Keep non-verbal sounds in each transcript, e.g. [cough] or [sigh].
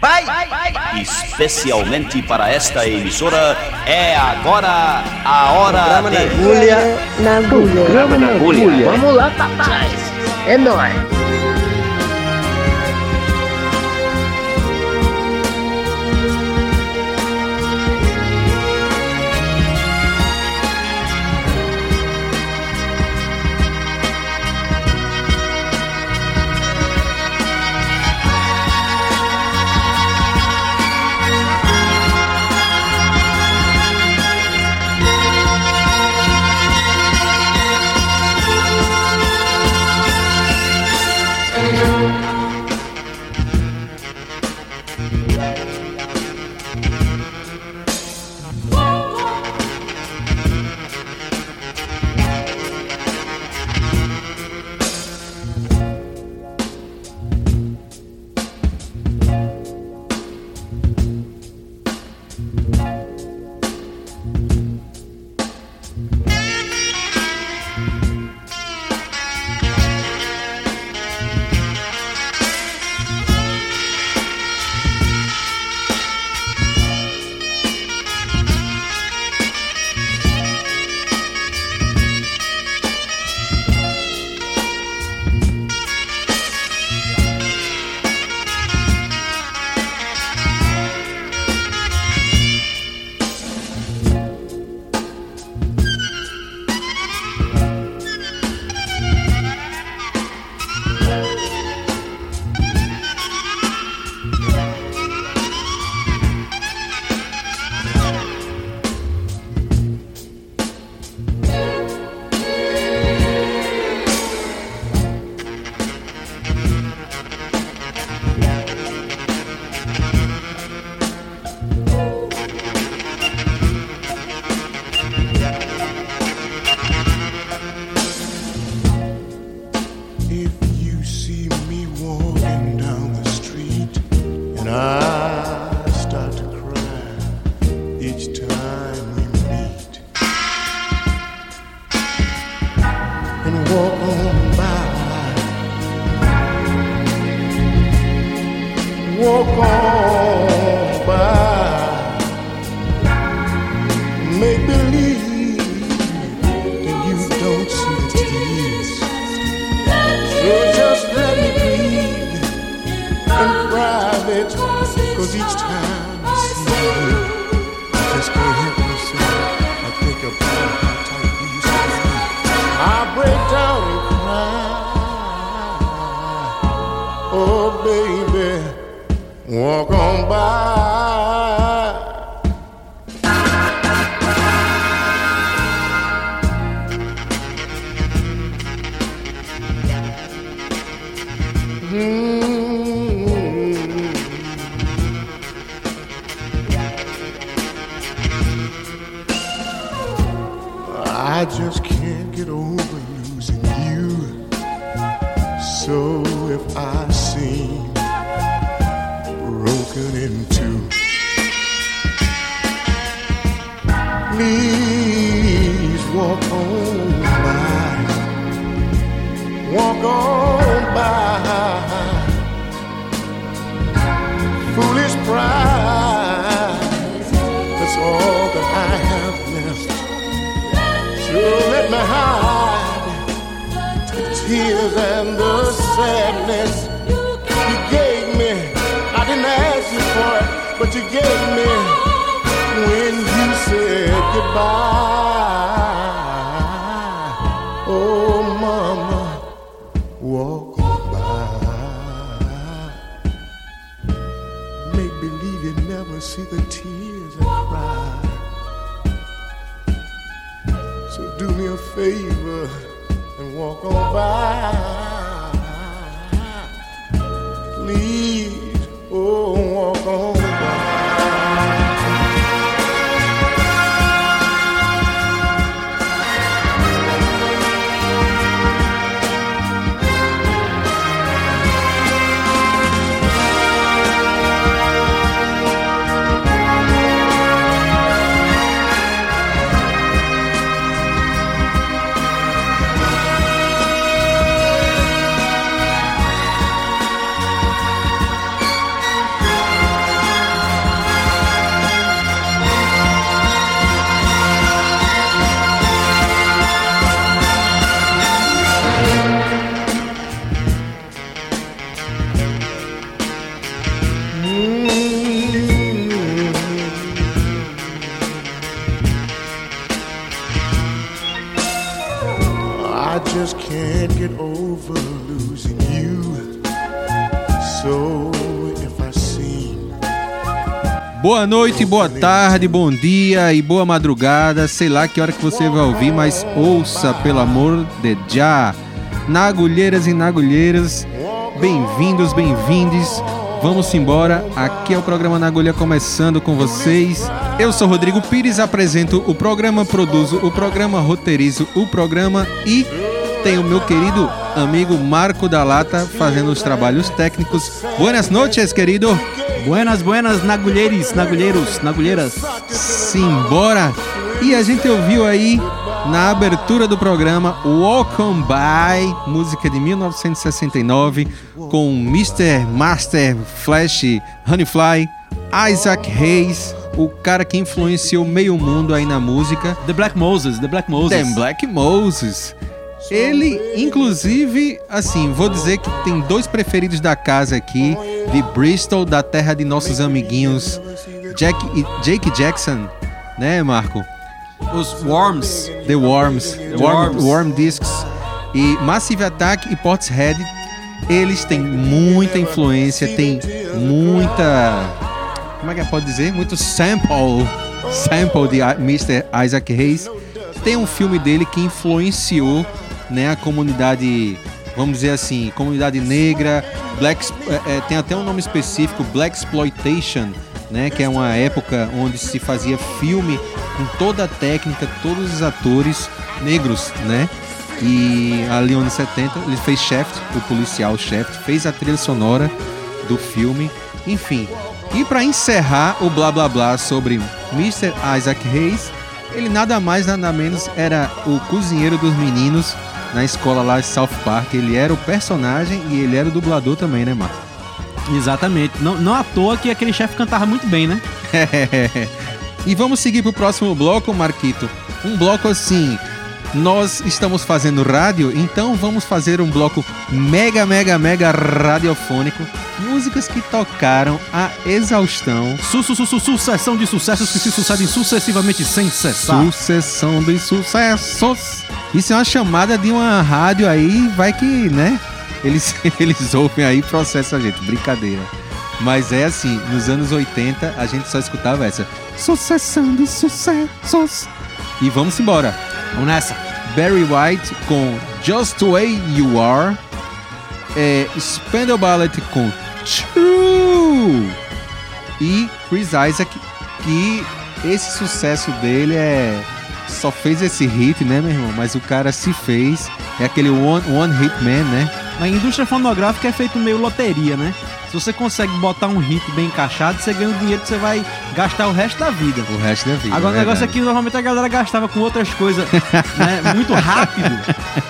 Vai! Especialmente para esta emissora, é agora a hora na agulha. Na agulha. Na agulha. Vamos lá, papai. É nóis. If I seem broken in two, please walk on by. Walk on by. Foolish pride. That's all that I have left. So let me hide tears and the sadness you gave me. I didn't ask you for it, but you gave me when you said goodbye. Oh, mama, walk on by. Make believe you never see the tears I cry. So do me a favor and walk on by. Boa noite, boa tarde, bom dia e boa madrugada. Sei lá que hora que você vai ouvir, mas ouça, pelo amor de já. Nagulheiras e nagulheiras, bem-vindos, bem-vindes. Vamos embora. Aqui é o programa Nagulha começando com vocês. Eu sou Rodrigo Pires, apresento o programa, produzo o programa, roteirizo o programa e tem o meu querido amigo Marco da Lata fazendo os trabalhos técnicos. Buenas noches, querido. Buenas, buenas, nagulheiros, nagulheiros, nagulheiras. Simbora! E a gente ouviu aí na abertura do programa Welcome By, música de 1969, com Mr. Master Flash Honeyfly, Isaac Hayes, o cara que influenciou meio mundo aí na música. The Black Moses, The Black Moses. The Black Moses. Ele, inclusive, assim, vou dizer que tem dois preferidos da casa aqui, de Bristol, da terra de nossos amiguinhos Jack e Jake Jackson, né, Marco? Os Worms. The Worms, The Worm, Worms. Worm Discs e Massive Attack e Portishead, eles têm muita influência, tem muita, como é que pode dizer, muito sample, sample de Mr. Isaac Hayes. Tem um filme dele que influenciou né, a comunidade, vamos dizer assim, comunidade negra, black, é, é, tem até um nome específico, Black Exploitation, né, que é uma época onde se fazia filme com toda a técnica, todos os atores negros, né? E ali nos 70 ele fez Shaft, o policial Shaft, fez a trilha sonora do filme, enfim. E para encerrar o blá blá blá sobre Mr. Isaac Hayes, ele nada mais nada menos era o cozinheiro dos meninos na escola lá de South Park. Ele era o personagem e ele era o dublador também, né, Marco? Exatamente. Não, não à toa que aquele chefe cantava muito bem, né? [laughs] e vamos seguir pro próximo bloco, Marquito. Um bloco assim. Nós estamos fazendo rádio, então vamos fazer um bloco mega, mega, mega radiofônico. Músicas que tocaram a exaustão. Su, su, su, su sucessão de sucessos que se sucedem sucessivamente sem cessar. Sucessão de sucessos. Isso é uma chamada de uma rádio aí, vai que, né? Eles, [laughs] eles ouvem aí e processam a gente. Brincadeira. Mas é assim, nos anos 80 a gente só escutava essa. Sucessão de sucessos. E vamos embora. Vamos nessa. Barry White com Just the Way You Are. É, Spandau Ballet com True. E Chris Isaac, que esse sucesso dele é só fez esse hit, né, meu irmão? Mas o cara se fez. É aquele one, one hit man, né? Na indústria fonográfica é feito meio loteria, né? Se você consegue botar um hit bem encaixado, você ganha o dinheiro que você vai gastar o resto da vida. O resto da vida. Agora, é o negócio é que normalmente a galera gastava com outras coisas [laughs] né, muito rápido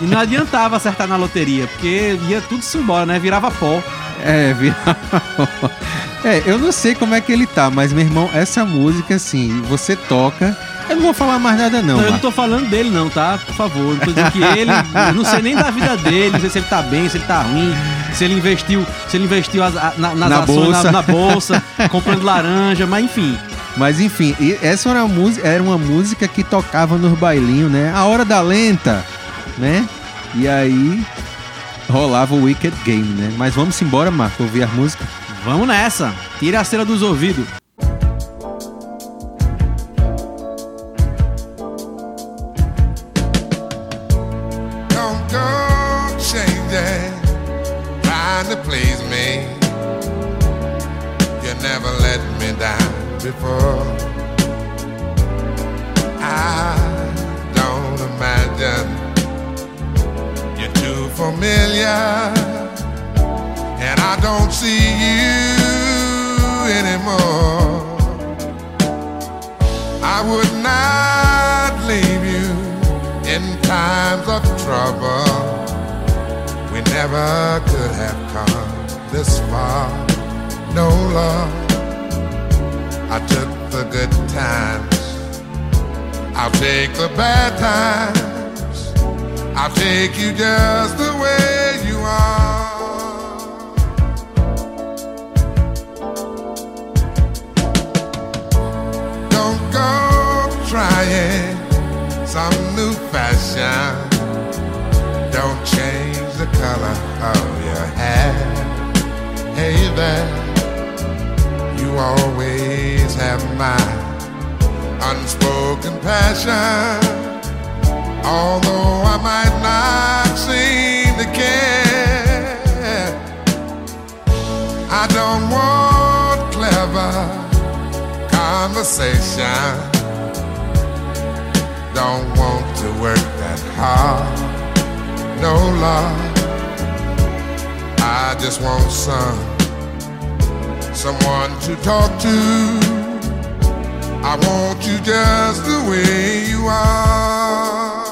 e não adiantava acertar na loteria, porque ia tudo-se embora, né? Virava pó. É, virava pó. É, eu não sei como é que ele tá, mas meu irmão, essa música, assim, você toca eu não vou falar mais nada, não. não eu não tô falando dele, não, tá? Por favor. Não tô dizendo que ele. Eu não sei nem da vida dele, não sei se ele tá bem, se ele tá ruim, se ele investiu, se ele investiu as, na, nas na ações bolsa. Na, na bolsa, [laughs] comprando laranja, mas enfim. Mas enfim, essa era uma, música, era uma música que tocava nos bailinhos, né? A hora da lenta, né? E aí rolava o Wicked Game, né? Mas vamos embora, Marco, ouvir a música. Vamos nessa. Tira a cera dos ouvidos. Trying some new fashion. Don't change the color of your hair. Hey there you always have my unspoken passion. Although I might not seem to care, I don't want clever conversation. Don't want to work that hard, no love. I just want some someone to talk to. I want you just the way you are.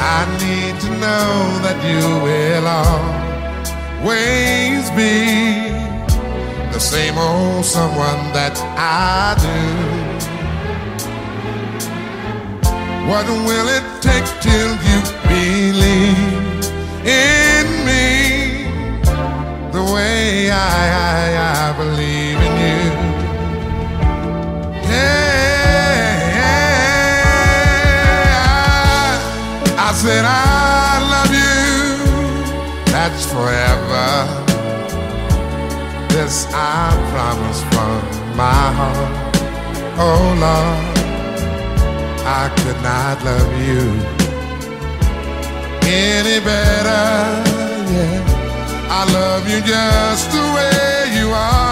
I need to know that you will always be same old someone that I do. What will it take till you believe in me the way I, I, I believe in you? Yeah, I, I said I love you. That's forever. This I promise from my heart. Oh Lord. I could not love you any better. Yeah, I love you just the way you are.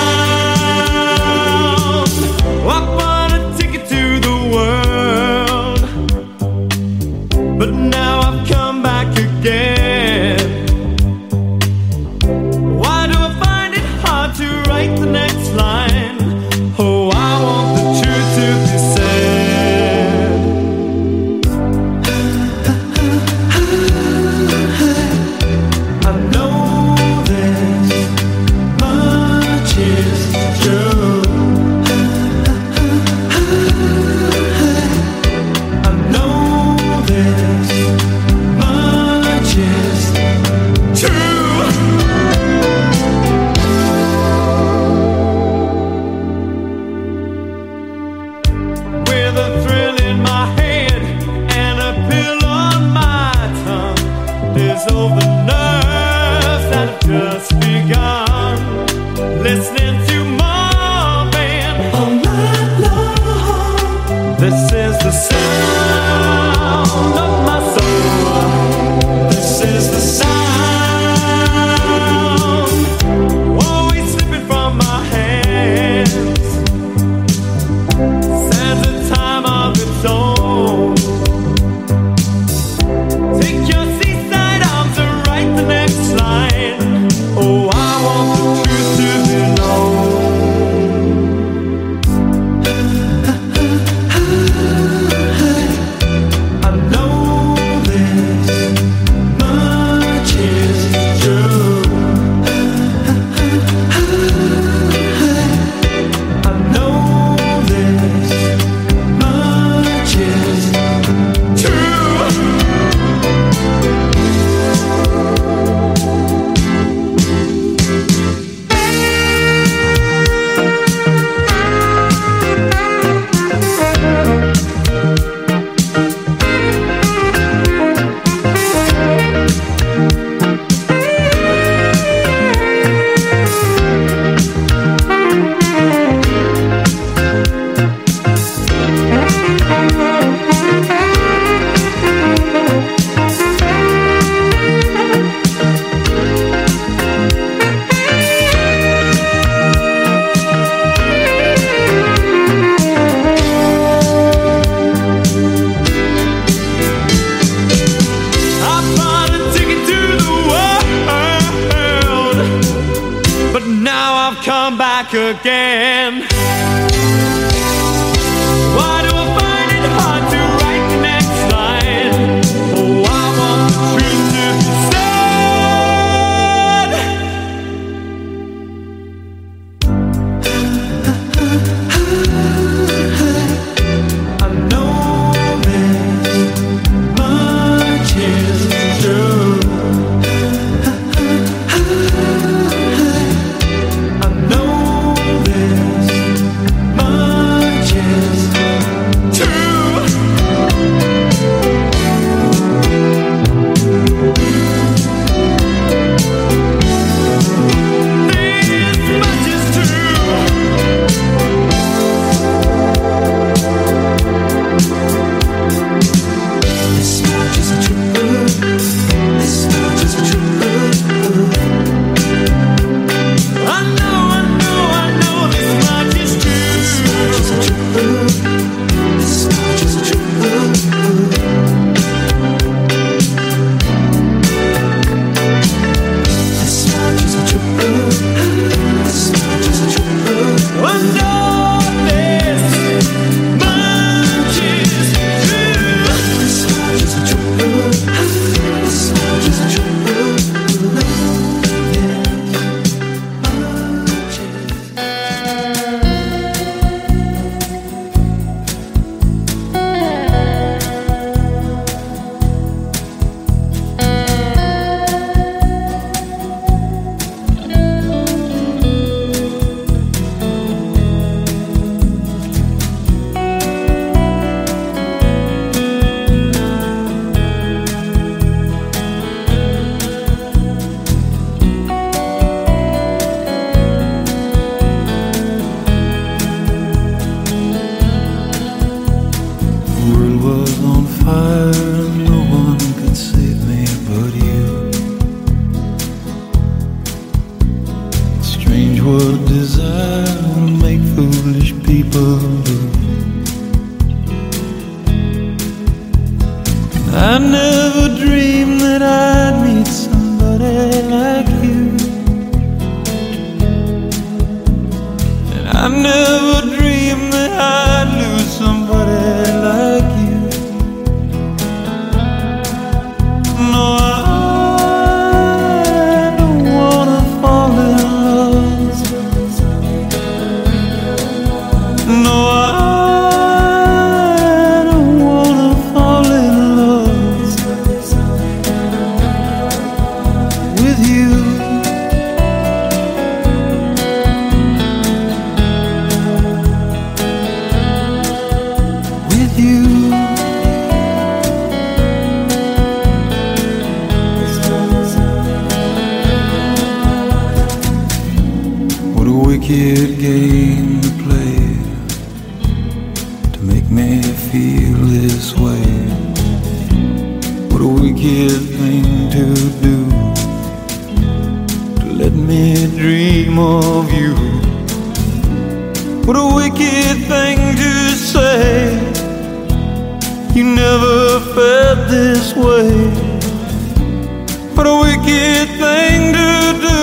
Wicked thing to do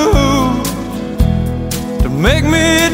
to make me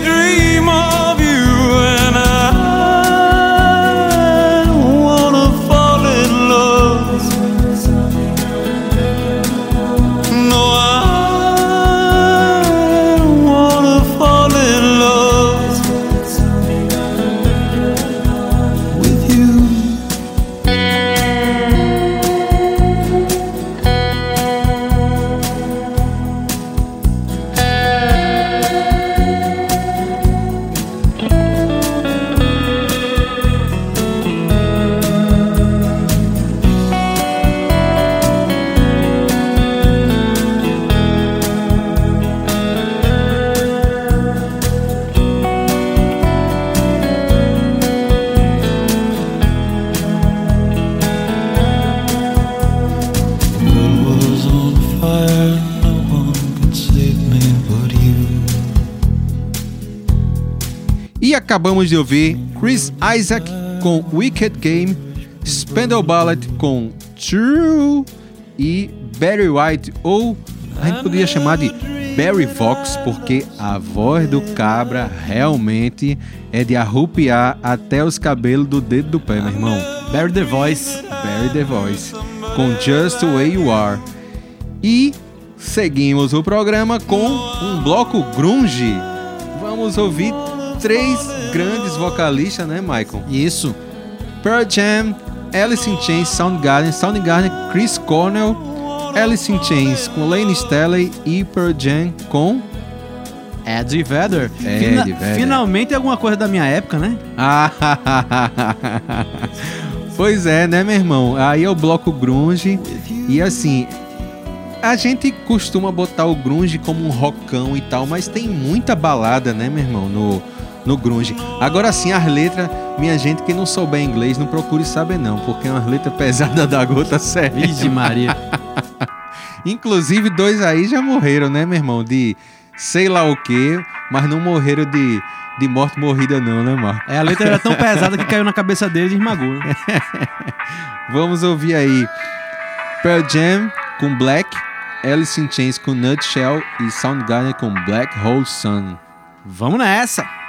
acabamos de ouvir Chris Isaac com Wicked Game, Spandau Ballet com True e Barry White, ou a gente poderia chamar de Barry Vox, porque a voz do cabra realmente é de arrupiar até os cabelos do dedo do pé, meu irmão. Barry the Voice. Barry the Voice, com Just the Way You Are. E seguimos o programa com um bloco grunge. Vamos ouvir três grandes vocalistas, né, Michael? Isso. Pearl Jam, Alice in Chains, Soundgarden, Soundgarden, Chris Cornell, Alice in Chains com Lane Staley e Pearl Jam com Eddie Vedder. Eddie Vedder. Finalmente alguma coisa da minha época, né? Ah, [laughs] pois é, né, meu irmão? Aí o bloco grunge e assim, a gente costuma botar o grunge como um rockão e tal, mas tem muita balada, né, meu irmão, no, no grunge. Agora sim, as letras, minha gente, quem não souber inglês, não procure saber não, porque é umas letras [laughs] pesadas da gota séria. Vixe Maria. [laughs] Inclusive, dois aí já morreram, né, meu irmão? De sei lá o quê, mas não morreram de, de morte morrida, não, né, Marco? É, a letra era tão pesada que caiu na cabeça deles e esmagou. né? [laughs] Vamos ouvir aí Pearl Jam com Black, Alice in Chains com Nutshell e Soundgarden com Black Hole Sun. Vamos nessa!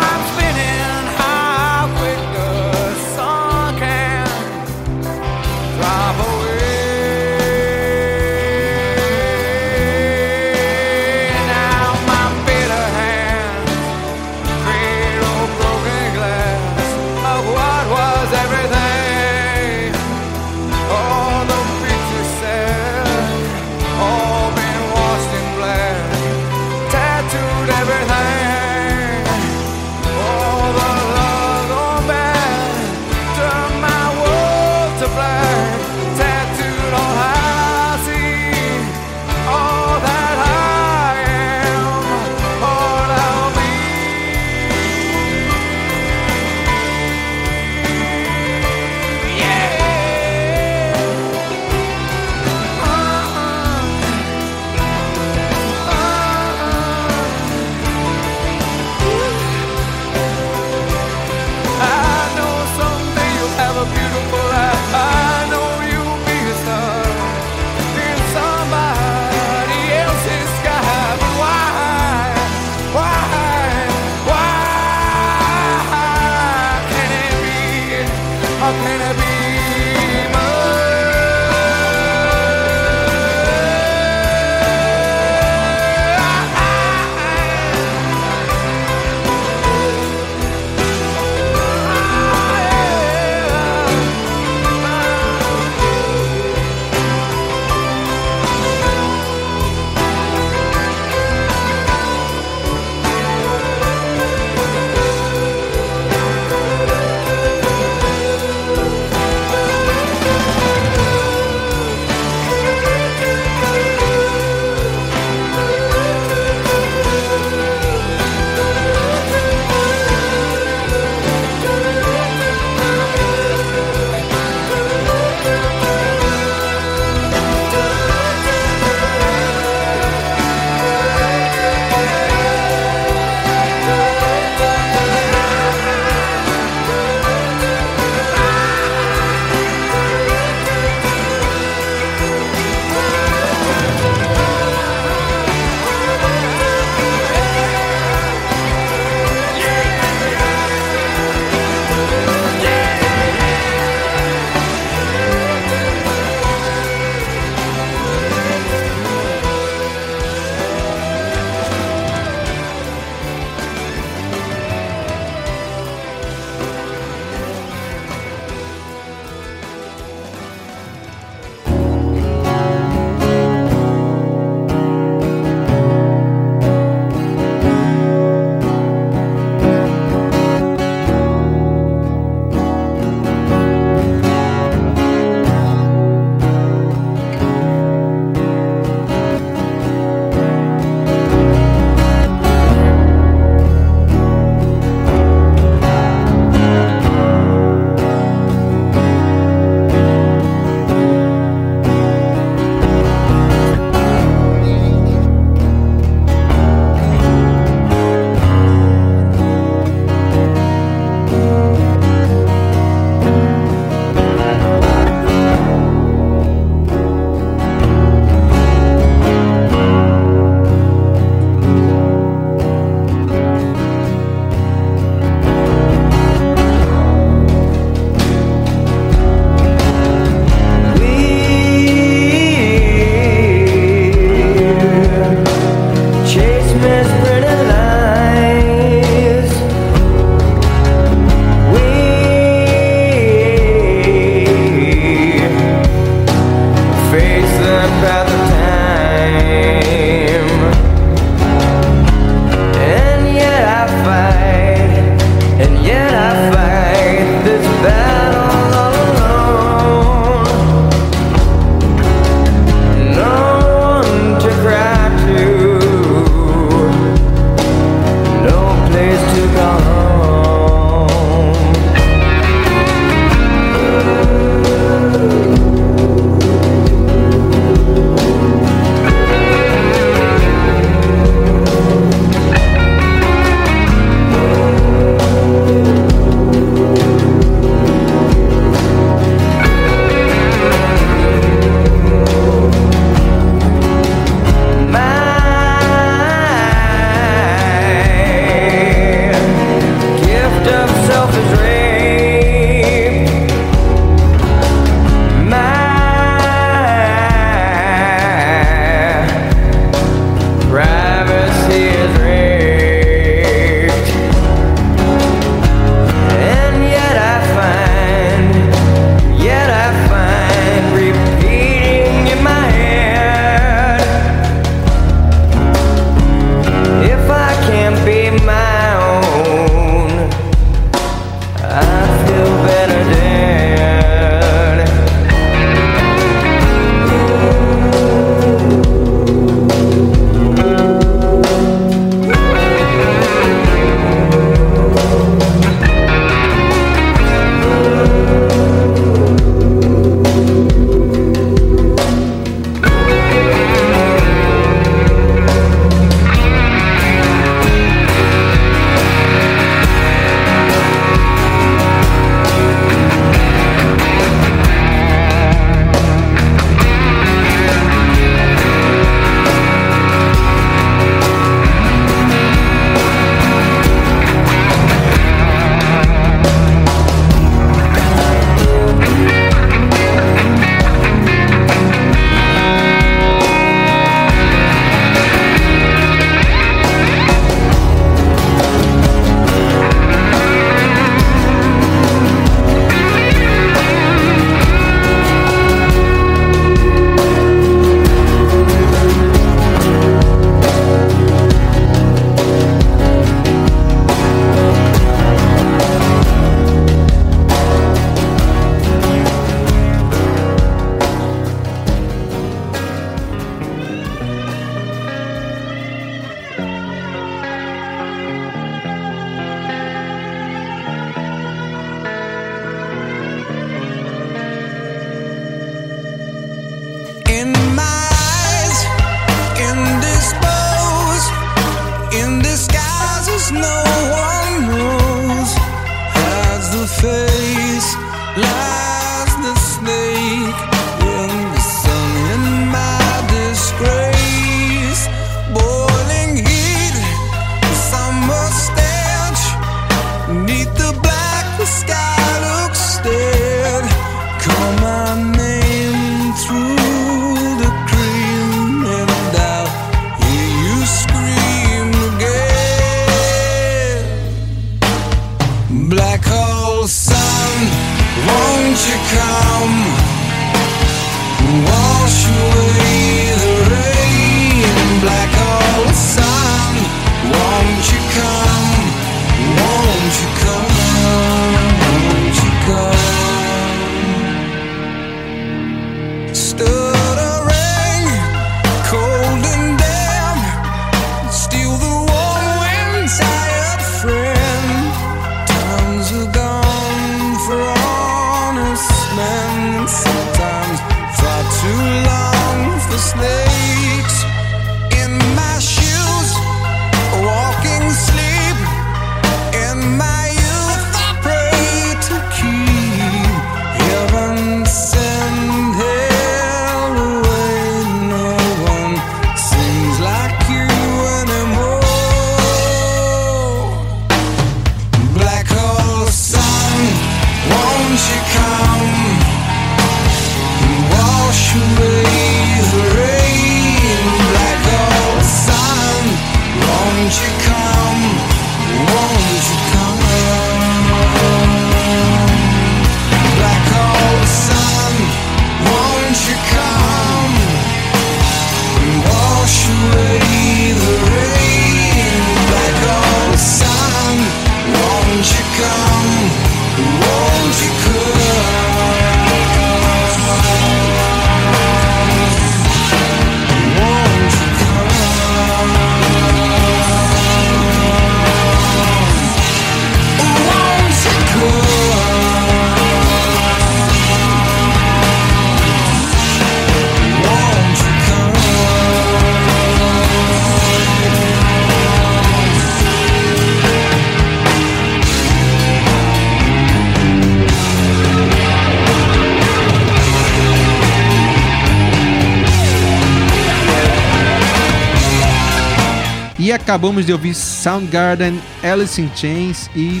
Acabamos de ouvir Soundgarden, Alice in Chains e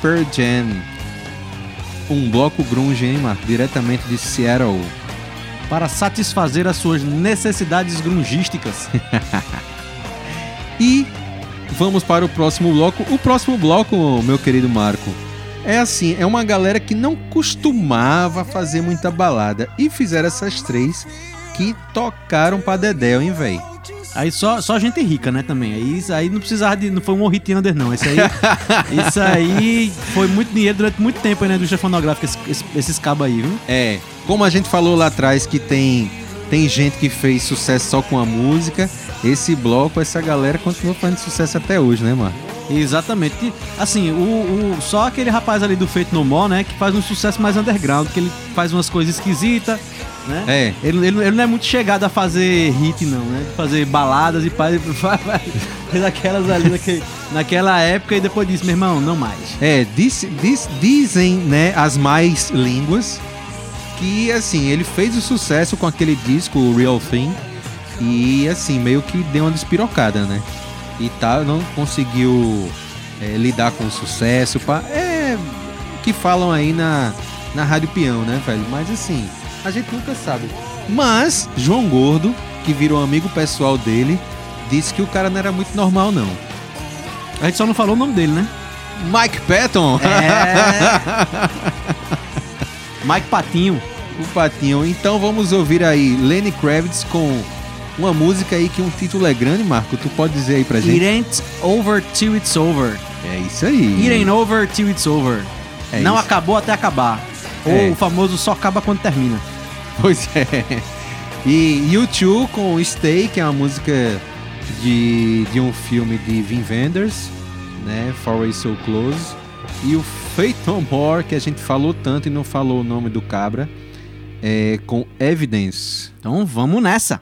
Pearl Jam. Um bloco grunge, hein, Marco? Diretamente de Seattle. Para satisfazer as suas necessidades grungísticas. [laughs] E vamos para o próximo bloco. O próximo bloco, meu querido Marco, é assim, é uma galera que não costumava fazer muita balada e fizeram essas três que tocaram pra Dedéu, hein, véi? Aí só, só gente rica, né, também. Aí, aí não precisava de. Não foi um hit under, não. Isso aí, [laughs] isso aí foi muito dinheiro durante muito tempo aí na indústria fonográfica, esses, esses, esses cabos aí, viu? É, como a gente falou lá atrás que tem tem gente que fez sucesso só com a música, esse bloco, essa galera continua fazendo sucesso até hoje, né, Marco? Exatamente. Assim, o, o- só aquele rapaz ali do Feito No More, né, que faz um sucesso mais underground, que ele faz umas coisas esquisitas, né? É. Ele, ele, ele não é muito chegado a fazer hit, não, né? Fazer baladas e faz, [laughs] faz aquelas ali naquele, naquela época e depois disso, meu irmão, não mais. É, diz- diz- dizem, né, as mais línguas que, assim, ele fez o sucesso com aquele disco, o Real Thing, e, assim, meio que deu uma despirocada, né? E tá, não conseguiu é, lidar com o sucesso, pá. é que falam aí na, na Rádio Peão, né, velho? Mas, assim, a gente nunca sabe. Mas, João Gordo, que virou amigo pessoal dele, disse que o cara não era muito normal, não. A gente só não falou o nome dele, né? Mike Patton? [laughs] Mike Patinho. o Patinho. Então vamos ouvir aí Lenny Kravitz com uma música aí que um título é grande, Marco. Tu pode dizer aí pra It gente? ain't over till it's over. É isso aí. It ain't over till it's over. É não isso. acabou até acabar. É. Ou o famoso só acaba quando termina. Pois é. [laughs] E U2 com Stay, que é uma música de, de um filme de Vin Wenders, né? Far Away So Close. E o No More, que a gente falou tanto e não falou o nome do cabra, é com Evidence. Então vamos nessa.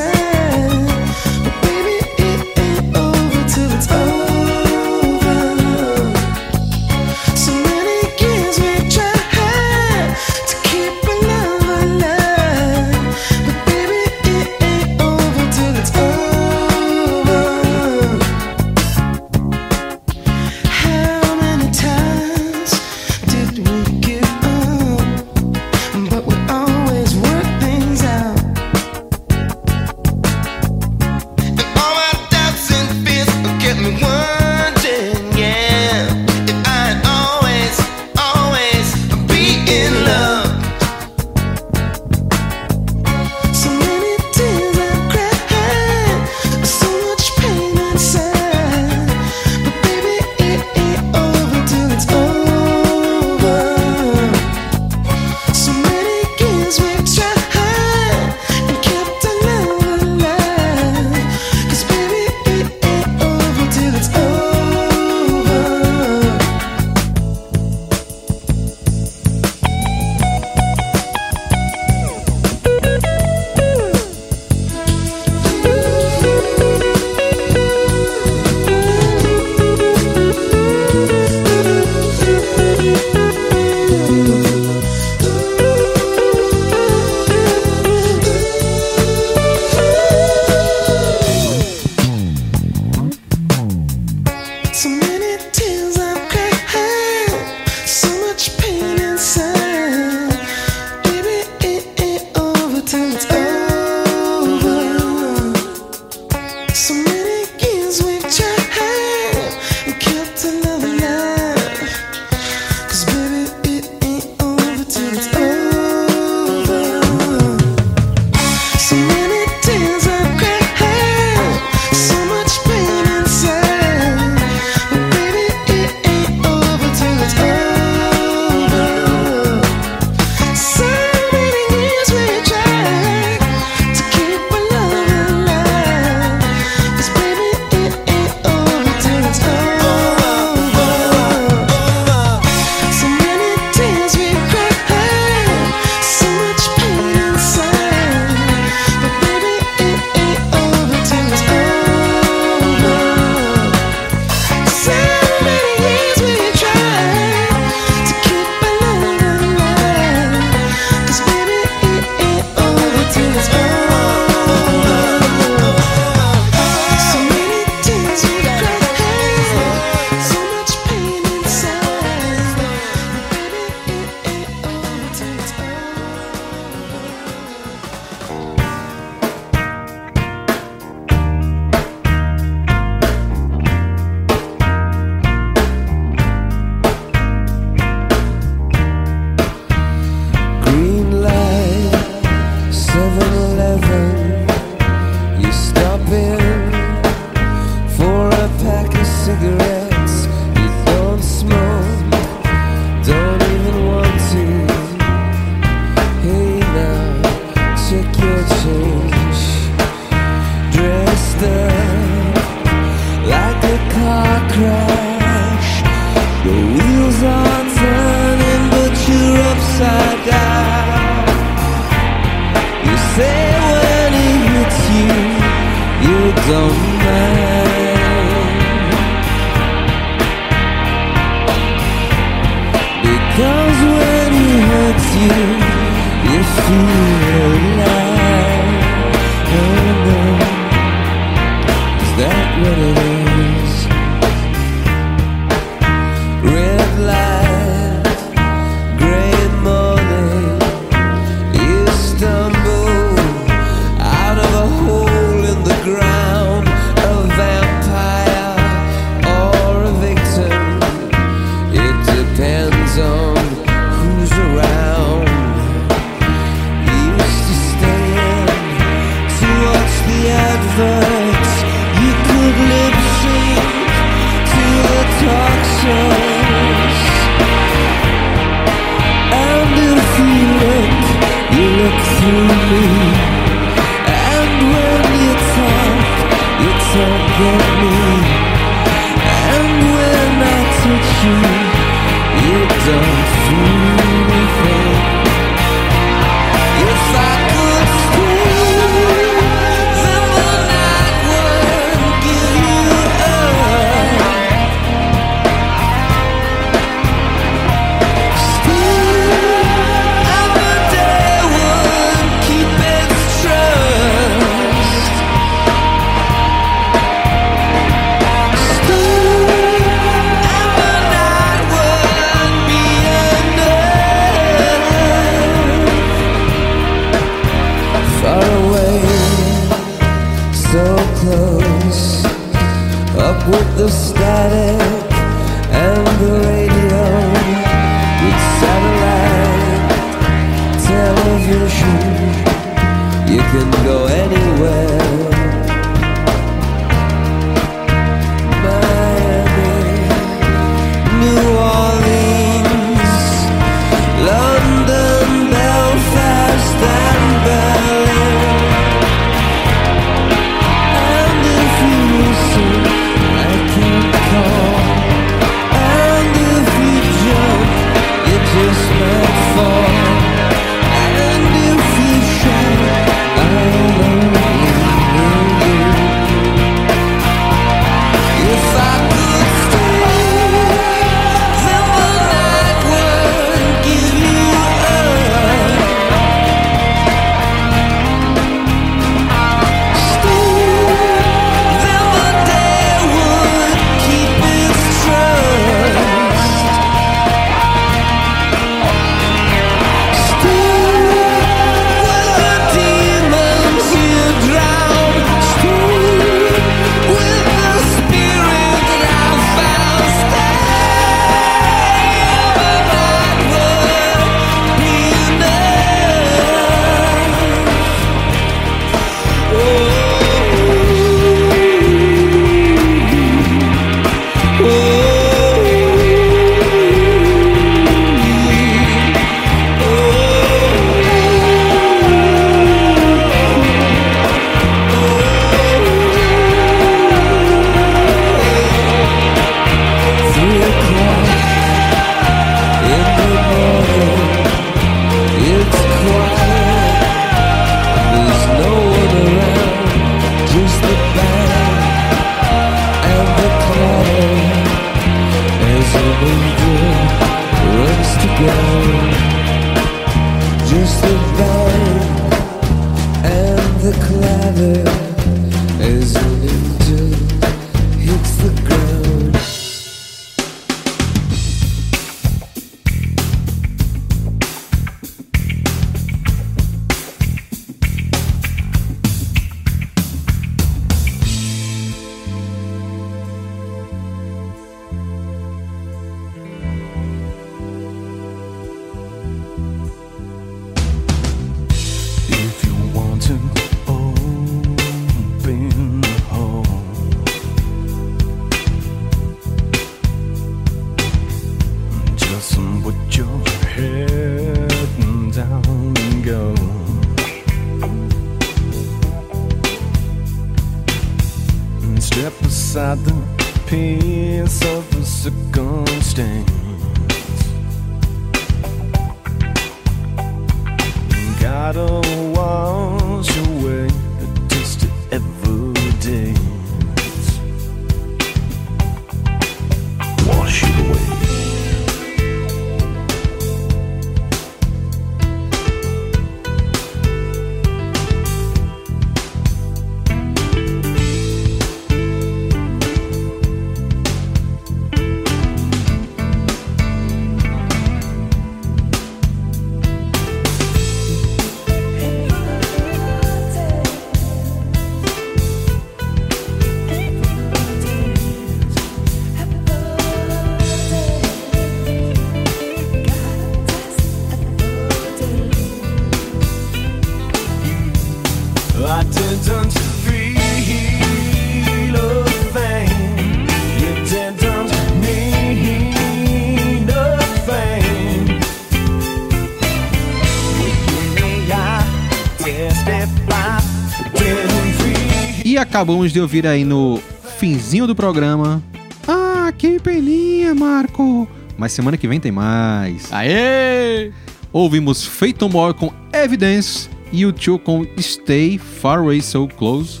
Acabamos de ouvir aí no finzinho do programa. Ah, que peninha, Marco! Mas semana que vem tem mais. Aê! Ouvimos No More com Evidence, U2 com Stay Far Away So Close,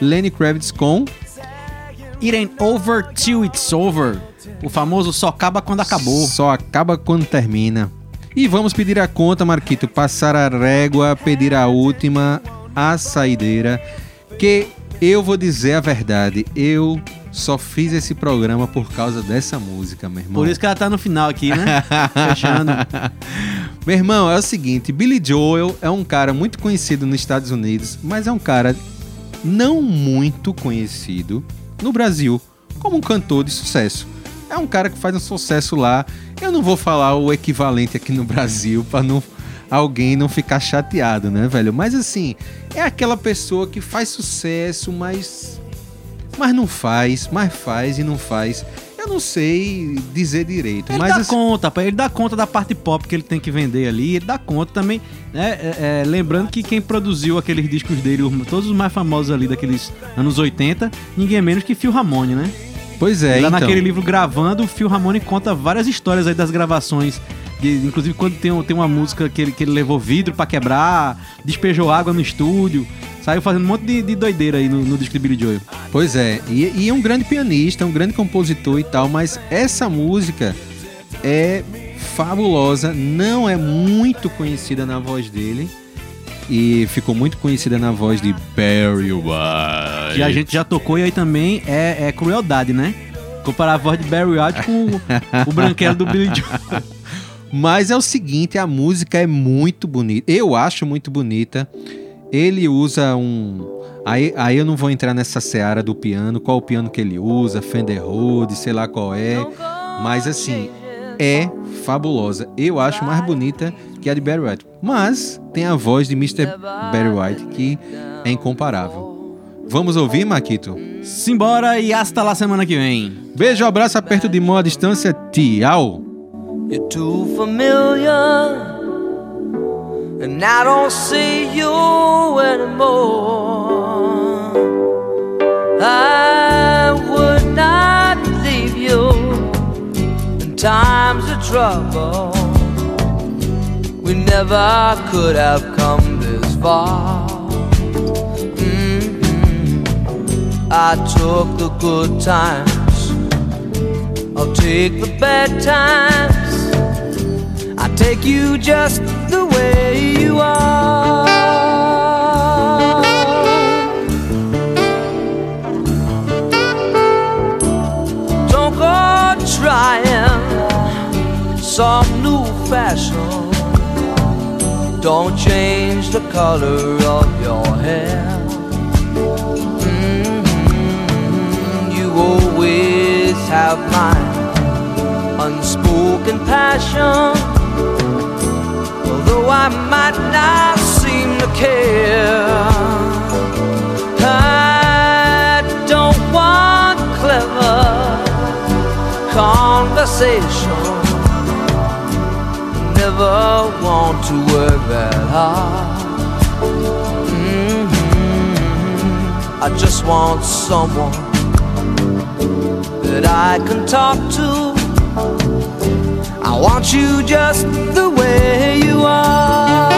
Lenny Kravitz com It ain't over till it's over. O famoso só acaba quando acabou. Só acaba quando termina. E vamos pedir a conta, Marquito, passar a régua, pedir a última, a saideira, que eu vou dizer a verdade, eu só fiz esse programa por causa dessa música, meu irmão. Por isso que ela tá no final aqui, né? [laughs] Fechando. Meu irmão, é o seguinte, Billy Joel é um cara muito conhecido nos Estados Unidos, mas é um cara não muito conhecido no Brasil como um cantor de sucesso. É um cara que faz um sucesso lá. Eu não vou falar o equivalente aqui no Brasil para não alguém não ficar chateado, né, velho? Mas assim, é aquela pessoa que faz sucesso, mas mas não faz, mas faz e não faz. Eu não sei dizer direito, Ele mas dá assim, conta, ele dá conta da parte pop que ele tem que vender ali, ele dá conta também, né? é, é, lembrando que quem produziu aqueles discos dele, os- todos os mais famosos ali daqueles anos 80, ninguém menos que Phil Ramone, né? pois é, Lá então. naquele livro gravando, o Phil Ramone conta várias histórias aí das gravações. Inclusive quando tem, tem uma música que ele, que ele levou vidro pra quebrar, despejou água no estúdio, saiu fazendo um monte de, de doideira aí no, no disco de Billy Joel. Pois é, e, e é um grande pianista, um grande compositor e tal, mas essa música é fabulosa, não é muito conhecida na voz dele e ficou muito conhecida na voz de Barry White. Que a gente já tocou e aí também é, é crueldade, né? Comparar a voz de Barry White com o, o branquelo do Billy Joel. [laughs] Mas é o seguinte, a música é muito bonita. Eu acho muito bonita. Ele usa um. Aí, aí eu não vou entrar nessa seara do piano, qual o piano que ele usa, Fender Rhodes, sei lá qual é. Mas assim, é fabulosa. Eu acho mais bonita que a de Barry White. Mas tem a voz de Mr. Barry White que é incomparável. Vamos ouvir, Maquito? Simbora e hasta lá semana que vem. Beijo, abraço, aperto de mão à distância. Tchau. You're too familiar, and I don't see you anymore. I would not leave you in times of trouble. We never could have come this far. Mhm. I took the good times. I'll take the bad times. I take you just the way you are. Don't go trying some new fashion. Don't change the color of your hair. Mhm. You always have my unspoken passion. I might not seem to care, I don't want clever conversation. Never want to work that hard. Mhm. I just want someone that I can talk to. I want you just the way you are.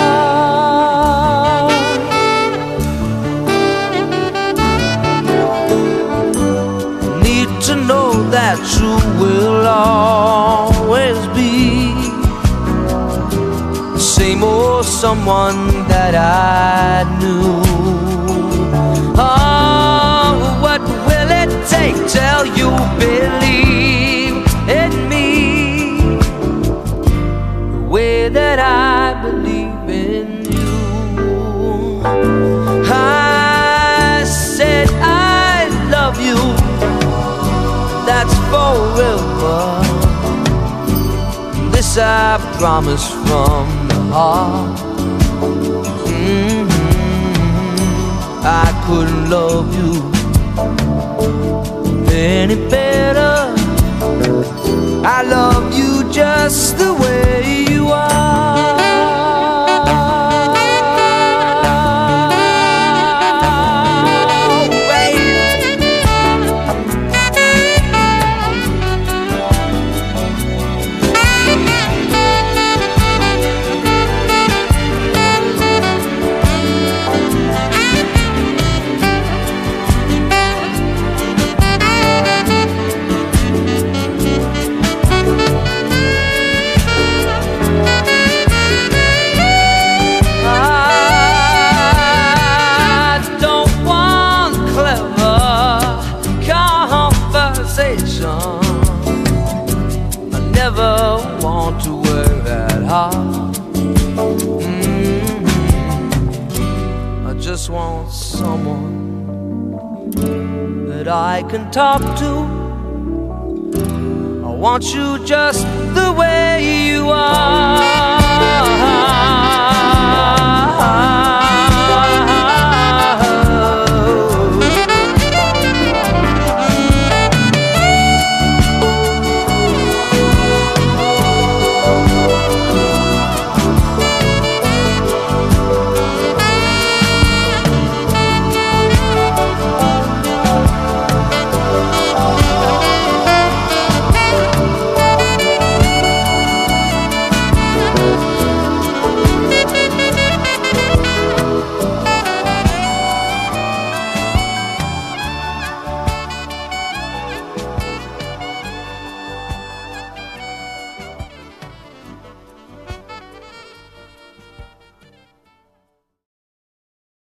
Need to know that you will always be the same old someone that I knew. Oh, what will it take till you believe that I believe in you. I said I love you. That's forever. This I promise from the heart. Mhm. couldn't love you any better. I love you just the way you